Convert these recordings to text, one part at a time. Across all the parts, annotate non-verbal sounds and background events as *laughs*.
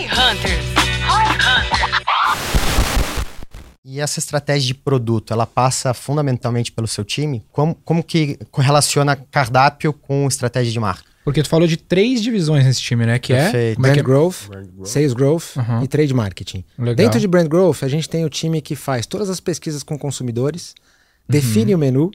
Roy Hunters. Roy Hunters. E essa estratégia de produto, ela passa fundamentalmente pelo seu time? Como, como que correlaciona cardápio com estratégia de marca? Porque tu falou de três divisões nesse time, né? Que é. Perfeito. É Brand que Growth, Sales Growth Uhum. e Trade Marketing. Legal. Dentro de Brand Growth, a gente tem o time que faz todas as pesquisas com consumidores, Uhum. define o menu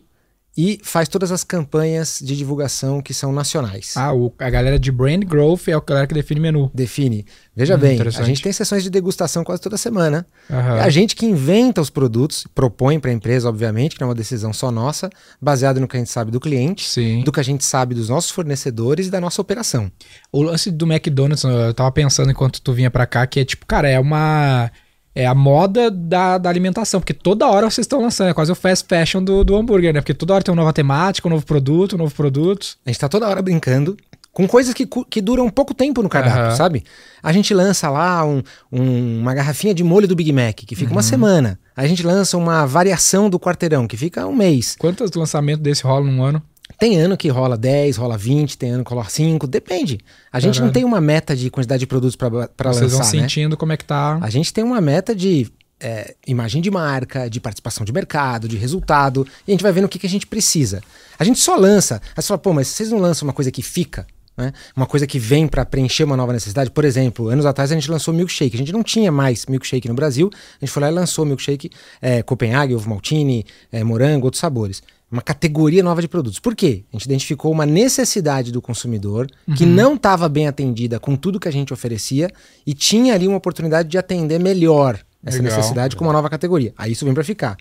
e faz todas as campanhas de divulgação que são nacionais. Ah, o- a galera de Brand Growth é a galera que define menu. Define. Veja Hum, bem, a gente tem sessões de degustação quase toda semana. Aham. É a gente que inventa os produtos, propõe para a empresa, obviamente, que não é uma decisão só nossa, baseado no que a gente sabe do cliente, Sim. do que a gente sabe dos nossos fornecedores e da nossa operação. O lance do McDonald's, eu tava pensando enquanto tu vinha pra cá, que é tipo, cara, é uma. É a moda da, da alimentação, porque toda hora vocês estão lançando, é quase o fast fashion do, do hambúrguer, né? Porque toda hora tem uma nova temática, um novo produto, um novo produto. A gente tá toda hora brincando com coisas que, que duram pouco tempo no cardápio, Aham. sabe? A gente lança lá um- um- uma garrafinha de molho do Big Mac, que fica uma Uhum. semana. A gente lança uma variação do quarteirão, que fica um mês. Quantos lançamentos desse rolam num ano? Tem ano que rola 10, rola 20, tem ano que rola 5, depende. A gente não tem uma meta de quantidade de produtos para Vocês vão lançar, né? sentindo como é que tá. A gente tem uma meta de é, imagem de marca, de participação de mercado, de resultado, e a gente vai vendo o que, que a gente precisa. A gente só lança, aí você fala, pô, mas vocês não lançam uma coisa que fica? Né? Uma coisa que vem para preencher uma nova necessidade. Por exemplo, anos atrás a gente lançou milkshake. A gente não tinha mais milkshake no Brasil. A gente foi lá e lançou milkshake é, Copenhague, ovo maltine, é, morango, outros sabores. Uma categoria nova de produtos. Por quê? A gente identificou uma necessidade do consumidor que não estava bem atendida com tudo que a gente oferecia e tinha ali uma oportunidade de atender melhor essa Legal. necessidade com uma nova categoria. Aí isso vem para ficar.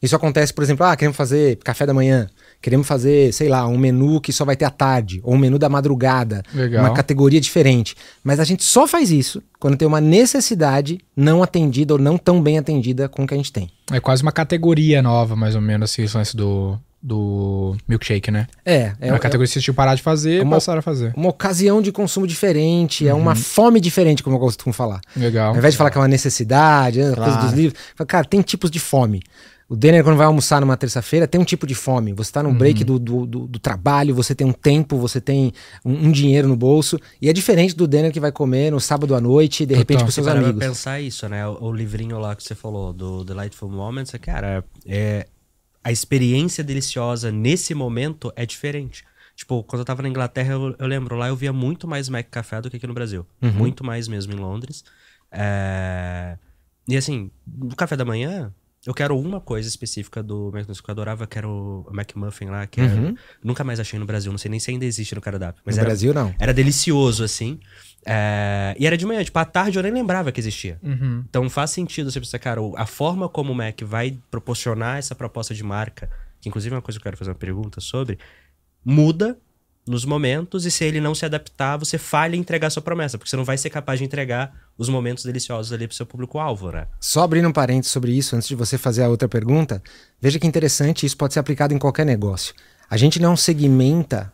Isso acontece, por exemplo, ah, queremos fazer café da manhã, queremos fazer, sei lá, um menu que só vai ter à tarde, ou um menu da madrugada, Legal. uma categoria diferente. Mas a gente só faz isso quando tem uma necessidade não atendida ou não tão bem atendida com o que a gente tem. É quase uma categoria nova, mais ou menos, assim, esse lance do, do milkshake, né? É, É é, uma é categoria que vocês tinham parado de fazer e uma- passaram a fazer. uma ocasião de consumo diferente, é Uhum. uma fome diferente, como eu costumo falar. Legal. Ao invés de falar que é uma necessidade, é coisa dos livros, cara, tem tipos de fome. O Denner, quando vai almoçar numa terça-feira, tem um tipo de fome. Você tá no Uhum. break do, do, do- do trabalho, você tem um tempo, você tem um, um dinheiro no bolso. E é diferente do Denner que vai comer no sábado à noite, de repente com seus Você amigos. pensar isso, né? O, o livrinho lá que você falou, do Delightful Moments, é, cara, é, a experiência deliciosa nesse momento é diferente. Tipo, quando eu tava na Inglaterra, eu, eu lembro, lá eu via muito mais Mac Café do que aqui no Brasil. Uhum. Muito mais mesmo em Londres. É, E assim, no café da manhã, eu quero uma coisa específica do McDonald's que eu adorava, que era o McMuffin lá, que era- Uhum. nunca mais achei no Brasil, não sei nem se ainda existe no cardápio. Mas no era, Brasil, não. era delicioso, assim. É, E era de manhã, tipo, à tarde eu nem lembrava que existia. Uhum. Então faz sentido você pensar, cara, o- a forma como o Mac vai proporcionar essa proposta de marca, que inclusive é uma coisa que eu quero fazer uma pergunta sobre, muda nos momentos e se ele não se adaptar, você falha em entregar sua promessa, porque você não vai ser capaz de entregar os momentos deliciosos ali pro seu público-alvo, né? Só abrindo um parênteses sobre isso, antes de você fazer a outra pergunta, veja que interessante, isso pode ser aplicado em qualquer negócio. A gente não segmenta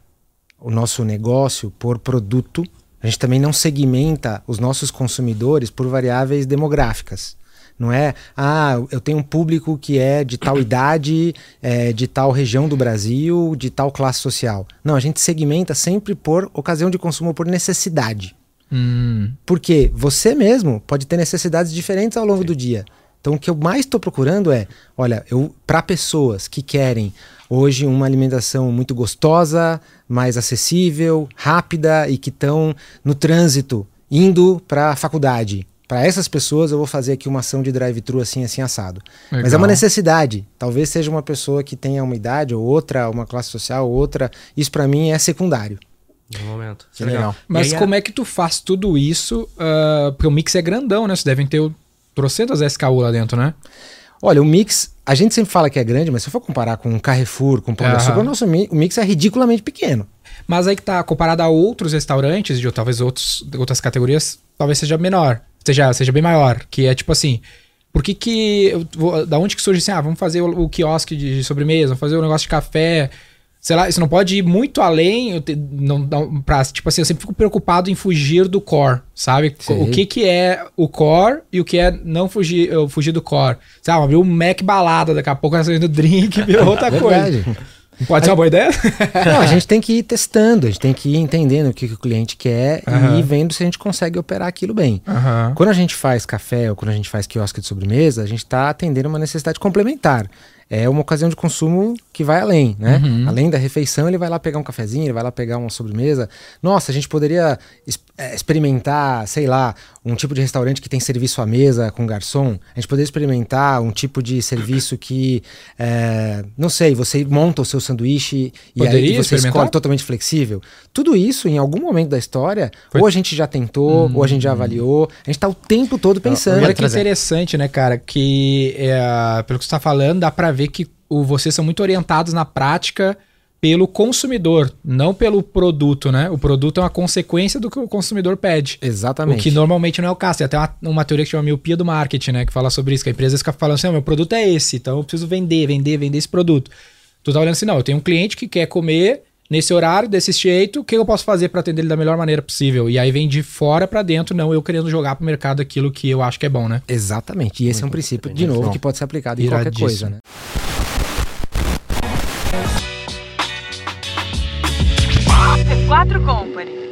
o nosso negócio por produto, a gente também não segmenta os nossos consumidores por variáveis demográficas. Não é, ah, eu tenho um público que é de tal idade, é, de tal região do Brasil, de tal classe social. Não, a gente segmenta sempre por ocasião de consumo, por necessidade. Hum, Porque você mesmo pode ter necessidades diferentes ao longo do dia. Então, o que eu mais estou procurando é, olha, eu para pessoas que querem hoje uma alimentação muito gostosa, mais acessível, rápida e que estão no trânsito, indo para a faculdade. Para essas pessoas, eu vou fazer aqui uma ação de drive-thru assim, assim, assado. Mas é Legal. uma necessidade. Talvez seja uma pessoa que tenha uma idade ou outra, uma classe social ou outra. Isso para mim é secundário. No momento. Que é legal. Mas E aí, como é que tu faz tudo isso? ah, porque o mix é grandão, né? Vocês devem ter o- trocentas SKU lá dentro, né? Olha, o mix, a gente sempre fala que é grande, mas se eu for comparar com um Carrefour, com um Pão de Aham. Açúcar, o nosso mi- o mix é ridiculamente pequeno. Mas aí que tá, comparado a outros restaurantes, de talvez outros, outras categorias, talvez seja menor. Seja, seja bem maior. Que é tipo assim. Por que que. eu Da onde que surge assim? Ah, vamos fazer o, o quiosque de sobremesa, vamos fazer o negócio de café. Sei lá, isso não pode ir muito além. Eu te- não, não, pra, tipo assim, eu sempre fico preocupado em fugir do core, sabe? Sei. O que que é o core e o que é não fugir, eu fugir do core. Sabe, abriu um Mac balada, daqui a pouco tá saindo drink, virou *laughs* outra coisa. Pode ser uma boa ideia? *laughs* Não, a gente tem que ir testando, a gente tem que ir entendendo o que, que o cliente quer Aham. e vendo se a gente consegue operar aquilo bem. Aham. Quando a gente faz café ou quando a gente faz quiosque de sobremesa, a gente está atendendo uma necessidade complementar. É uma ocasião de consumo que vai além, né? Uhum. Além da refeição, ele vai lá pegar um cafezinho, ele vai lá pegar uma sobremesa. Nossa, a gente poderia es- eh, experimentar, sei lá, um tipo de restaurante que tem serviço à mesa com garçom. A gente poderia experimentar um tipo de serviço que, eh, não sei, você monta o seu sanduíche e aí Poderia você escolhe totalmente flexível. Tudo isso, em algum momento da história, Foi- ou a gente já tentou, ou a gente já avaliou. A gente tá o tempo todo pensando. Olha que interessante, né, cara? Que é, pelo que você está falando, dá para ver que o, vocês são muito orientados na prática pelo consumidor, não pelo produto, né? O produto é uma consequência do que o consumidor pede. Exatamente. O que normalmente não é o caso. Tem até uma, uma teoria que chama miopia do marketing, né? Que fala sobre isso, que a empresa fica falando assim, "Ah, meu produto é esse, então eu preciso vender, vender, vender esse produto. Tu tá olhando assim, não, eu tenho um cliente que quer comer nesse horário, desse jeito, o que eu posso fazer para atender ele da melhor maneira possível? E aí vem de fora para dentro, não eu querendo jogar pro mercado aquilo que eu acho que é bom, né? Exatamente. E esse é um princípio, de novo, bom. que pode ser aplicado em qualquer coisa, né? C4 Company.